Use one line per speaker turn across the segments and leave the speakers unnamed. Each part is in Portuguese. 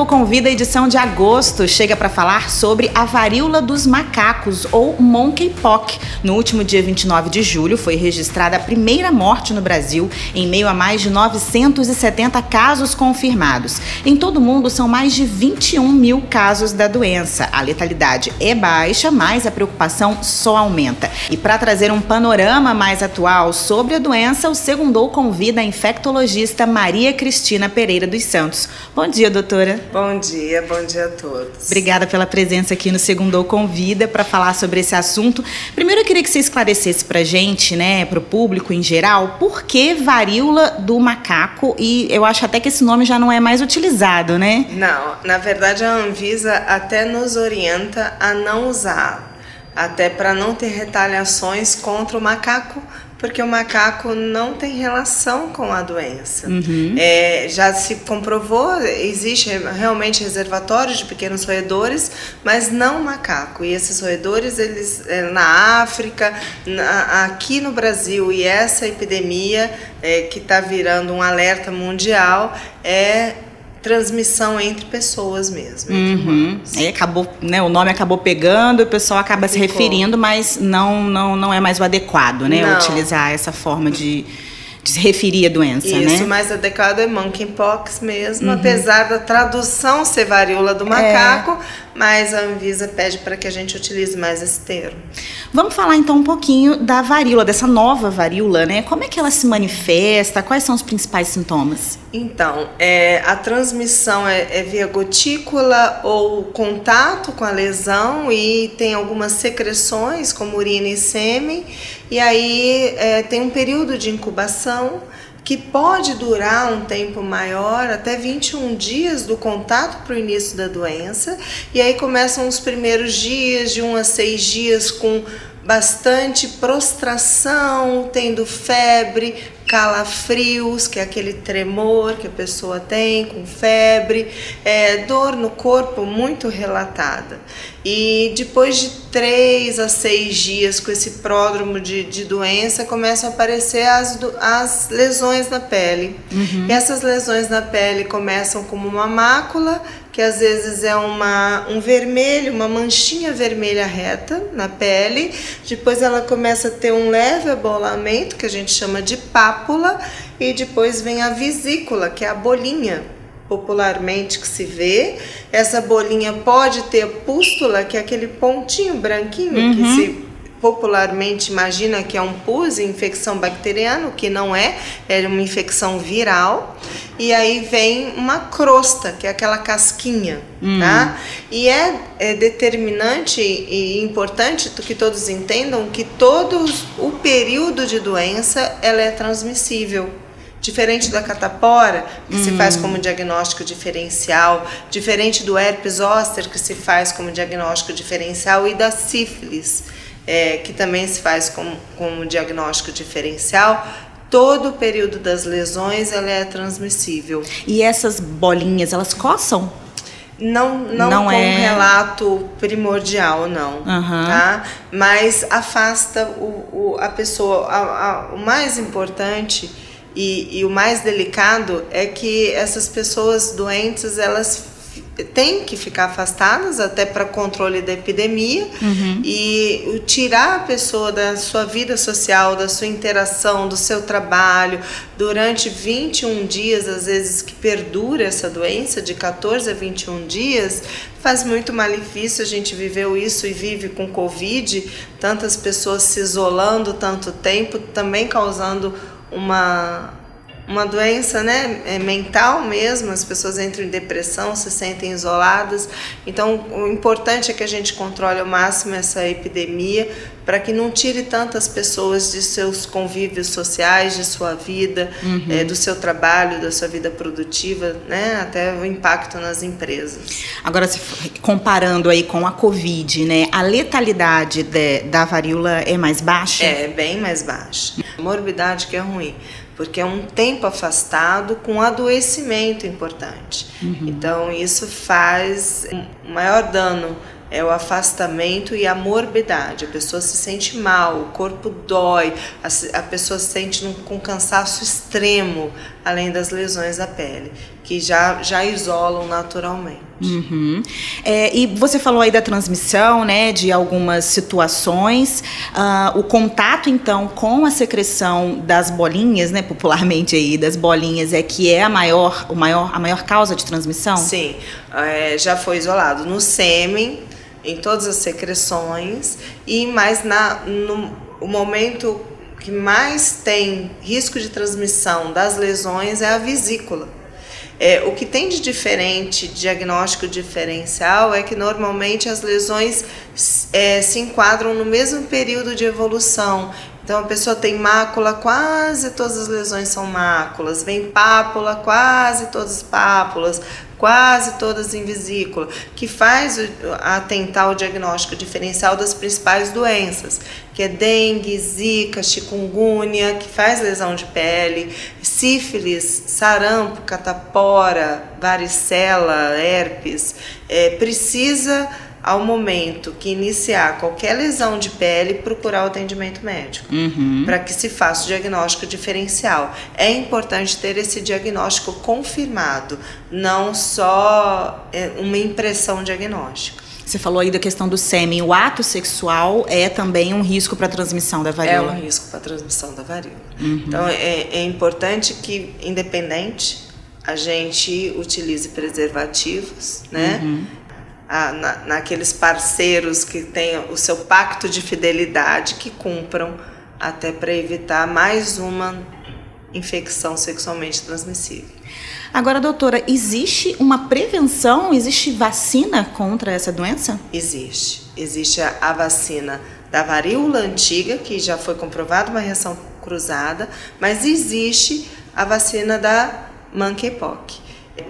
O Convida, edição de agosto chega para falar sobre a varíola dos macacos, ou monkeypox. No último dia 29 de julho, foi registrada a primeira morte no Brasil, em meio a mais de 970 casos confirmados. Em todo o mundo, são mais de 21 mil casos da doença. A letalidade é baixa, mas a preocupação só aumenta. E para trazer um panorama mais atual sobre a doença, o Segundou convida a infectologista Maria Cristina Pereira dos Santos. Bom dia, doutora.
Bom dia, bom dia a todos.
Obrigada pela presença aqui no Segundou Convida para falar sobre esse assunto. Primeiro eu queria que você esclarecesse para gente, né, para o público em geral, por que varíola do macaco e eu acho até que esse nome já não é mais utilizado, né?
Não, na verdade a Anvisa até nos orienta a não usar, até para não ter retaliações contra o macaco porque o macaco não tem relação com a doença. Uhum. É, já se comprovou, existe realmente reservatórios de pequenos roedores, mas não macaco. E esses roedores, eles é, na África, na, aqui no Brasil, e essa epidemia é, que está virando um alerta mundial é transmissão entre pessoas mesmo.
Uhum. Aí acabou, né, o nome acabou pegando, o pessoal acaba Ficou. se referindo, mas não, não, não é mais o adequado, né, não. utilizar essa forma de de se referir à doença,
Isso,
né?
Isso, mais adequado é monkeypox mesmo, uhum. apesar da tradução ser varíola do macaco, é. mas a Anvisa pede para que a gente utilize mais esse termo.
Vamos falar então um pouquinho da varíola, dessa nova varíola, né? Como é que ela se manifesta? Quais são os principais sintomas?
Então, é, a transmissão é, é, via gotícula ou contato com a lesão e tem algumas secreções, como urina e sêmen, e aí é, tem um período de incubação que pode durar um tempo maior, até 21 dias do contato para o início da doença, e aí começam os primeiros dias, de 1 a 6 dias, com bastante prostração, tendo febre, calafrios, que é aquele tremor que a pessoa tem com febre, é, dor no corpo muito relatada. E depois de três a seis dias com esse pródromo de, de doença, começam a aparecer as, as lesões na pele. Uhum. E essas lesões na pele começam como uma mácula, que às vezes é uma, um vermelho, uma manchinha vermelha reta na pele. Depois ela começa a ter um leve abolamento, que a gente chama de pápula, e depois vem a vesícula, que é a bolinha popularmente que se vê. Essa bolinha pode ter pústula, que é aquele pontinho branquinho uhum. que se popularmente imagina que é um pus, infecção bacteriana, o que não é, é uma infecção viral. E aí vem uma crosta, que é aquela casquinha, hum. tá? E é, é, determinante e importante que todos entendam que todo o período de doença ela é transmissível. Diferente da catapora, que hum. se faz como diagnóstico diferencial, diferente do herpes zoster, que se faz como diagnóstico diferencial, e da sífilis, é, que também se faz como, como diagnóstico diferencial, todo o período das lesões ela é transmissível.
E essas bolinhas, elas coçam?
Não, não, não com é... um relato primordial, não. Uhum. Tá? Mas afasta o, o a pessoa. A, a, o mais importante e, e o mais delicado é que essas pessoas doentes elas têm que ficar afastadas até para controle da epidemia uhum. e tirar a pessoa da sua vida social, da sua interação, do seu trabalho durante 21 dias, às vezes que perdura essa doença de 14 a 21 dias, faz muito malefício. A gente viveu isso e vive com Covid, tantas pessoas se isolando tanto tempo, também causando uma uma doença né, é mental mesmo, as pessoas entram em depressão, se sentem isoladas. Então, o importante é que a gente controle ao máximo essa epidemia para que não tire tantas pessoas de seus convívios sociais, de sua vida, uhum. é, do seu trabalho, da sua vida produtiva, né, até o impacto nas empresas.
Agora, se, comparando aí com a Covid, né, a letalidade de, da varíola é mais baixa?
É, bem mais baixa. A morbidade que é ruim porque é um tempo afastado com adoecimento importante. Uhum. Então, isso faz um maior dano é o afastamento e a morbidade. A pessoa se sente mal, o corpo dói, a, pessoa se sente com cansaço extremo, além das lesões da pele, que já, já isolam naturalmente.
Uhum. É, e você falou aí da transmissão, né, de algumas situações. Uh, o contato, então, com a secreção das bolinhas, né, popularmente aí, das bolinhas, é que é a maior, o maior, a maior causa de transmissão?
Sim, é, já foi isolado no sêmen, em todas as secreções, e mais na, no o momento que mais tem risco de transmissão das lesões é a vesícula. É, o que tem de diferente, diagnóstico diferencial, é que normalmente as lesões é, se enquadram no mesmo período de evolução. Então a pessoa tem mácula, quase todas as lesões são máculas, vem pápula, quase todas as pápulas, quase todas em vesícula, que faz atentar o diagnóstico diferencial das principais doenças, que é dengue, zika, chikungunya, que faz lesão de pele, sífilis, sarampo, catapora, varicela, herpes, é, precisa ao momento que iniciar qualquer lesão de pele, procurar o atendimento médico, uhum. para que se faça o diagnóstico diferencial. É importante ter esse diagnóstico confirmado, não só é, uma impressão diagnóstica.
Você falou aí da questão do sêmen. O ato sexual é também um risco para a transmissão da varíola?
É um risco para a transmissão da varíola. Uhum. Então, é, é importante que, independente, a gente utilize preservativos, né? Uhum a, na, naqueles parceiros que têm o seu pacto de fidelidade, que cumpram, até para evitar mais uma infecção sexualmente transmissível.
Agora, doutora, existe uma prevenção, existe vacina contra essa doença?
Existe. Existe a, a vacina da varíola antiga, que já foi comprovada uma reação cruzada, mas existe a vacina da monkeypox.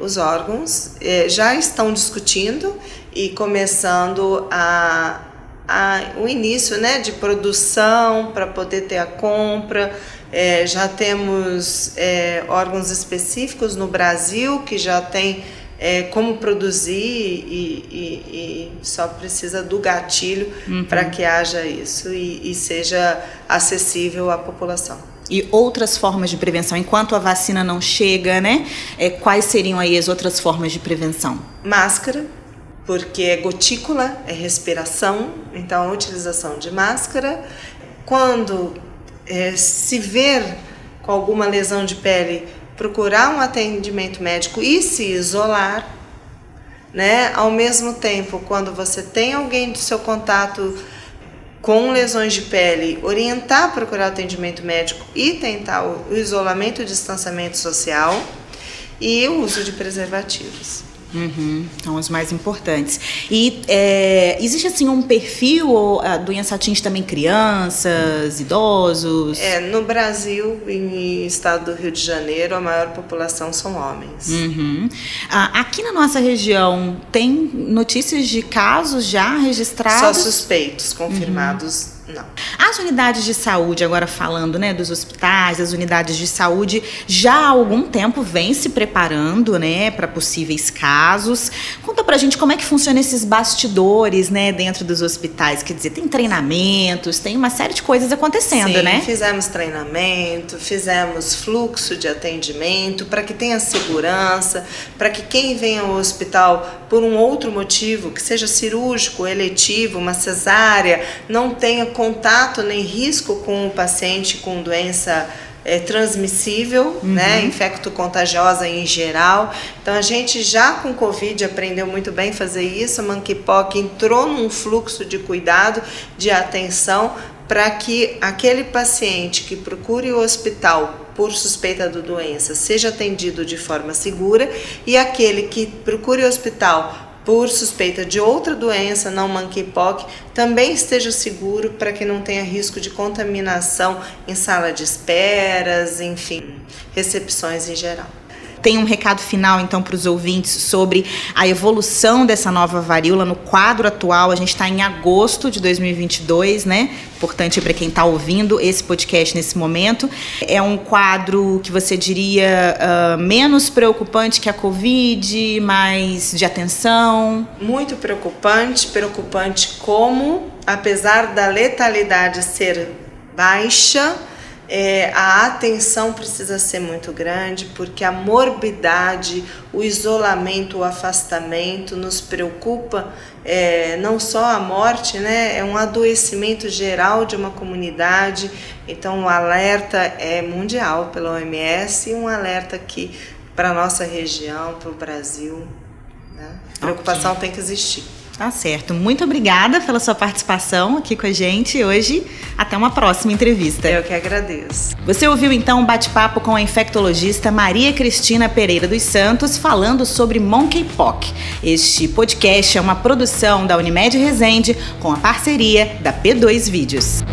Os órgãos eh, já estão discutindo e começando a, a, o início né, de produção para poder ter a compra. É, já temos é, órgãos específicos no Brasil que já tem como produzir e, e, e, só precisa do gatilho uhum. para que haja isso e, e seja acessível à população
e outras formas de prevenção, enquanto a vacina não chega, né? É, quais seriam aí as outras formas de prevenção?
Máscara, porque é gotícula, é respiração, então a utilização de máscara. Quando é, se ver com alguma lesão de pele, procurar um atendimento médico e se isolar, né? Ao mesmo tempo, quando você tem alguém do seu contato com lesões de pele, orientar a procurar atendimento médico e tentar o isolamento e o distanciamento social e o uso de preservativos.
Uhum, são os mais importantes. E é, existe assim um perfil, ou a doença atinge também crianças, idosos?
É, no Brasil, em estado do Rio de Janeiro, a maior população são homens.
Uhum. Ah, aqui na nossa região, tem notícias de casos já registrados?
Só suspeitos, confirmados. Uhum não.
As unidades de saúde, agora falando né, dos hospitais, as unidades de saúde, já há algum tempo vem se preparando né, para possíveis casos. Conta pra gente como é que funciona esses bastidores né, dentro dos hospitais. Quer dizer, tem treinamentos, tem uma série de coisas acontecendo,
Sim,
né?
Fizemos treinamento, fizemos fluxo de atendimento para que tenha segurança, para que quem vem ao hospital por um outro motivo, que seja cirúrgico, eletivo, uma cesárea, não tenha contato nem risco com o paciente com doença é, transmissível, uhum. né, infecto-contagiosa em geral. Então a gente já com Covid aprendeu muito bem fazer isso. A Monkeypox entrou num fluxo de cuidado, de atenção para que aquele paciente que procure o hospital por suspeita da doença seja atendido de forma segura e aquele que procure o hospital por suspeita de outra doença, não monkeypox, também esteja seguro para que não tenha risco de contaminação em sala de esperas, enfim, recepções em geral.
Tem um recado final, então, para os ouvintes sobre a evolução dessa nova varíola no quadro atual. A gente está em agosto de 2022, né? Importante para quem está ouvindo esse podcast nesse momento. É um quadro que você diria uh, menos preocupante que a Covid, mais de atenção?
Muito preocupante. Preocupante como, apesar da letalidade ser baixa, é, a atenção precisa ser muito grande, porque a morbidade, o isolamento, o afastamento nos preocupa é, não só a morte, né? É um adoecimento geral de uma comunidade. Então, o alerta é mundial pela OMS e um alerta aqui para a nossa região, para o Brasil. Né? Preocupação okay. tem que existir.
Tá certo. Muito obrigada pela sua participação aqui com a gente hoje. Até uma próxima entrevista.
Eu que agradeço.
Você ouviu então um bate-papo com a infectologista Maria Cristina Pereira dos Santos falando sobre monkeypox. Este podcast é uma produção da Unimed Resende com a parceria da P2 Vídeos.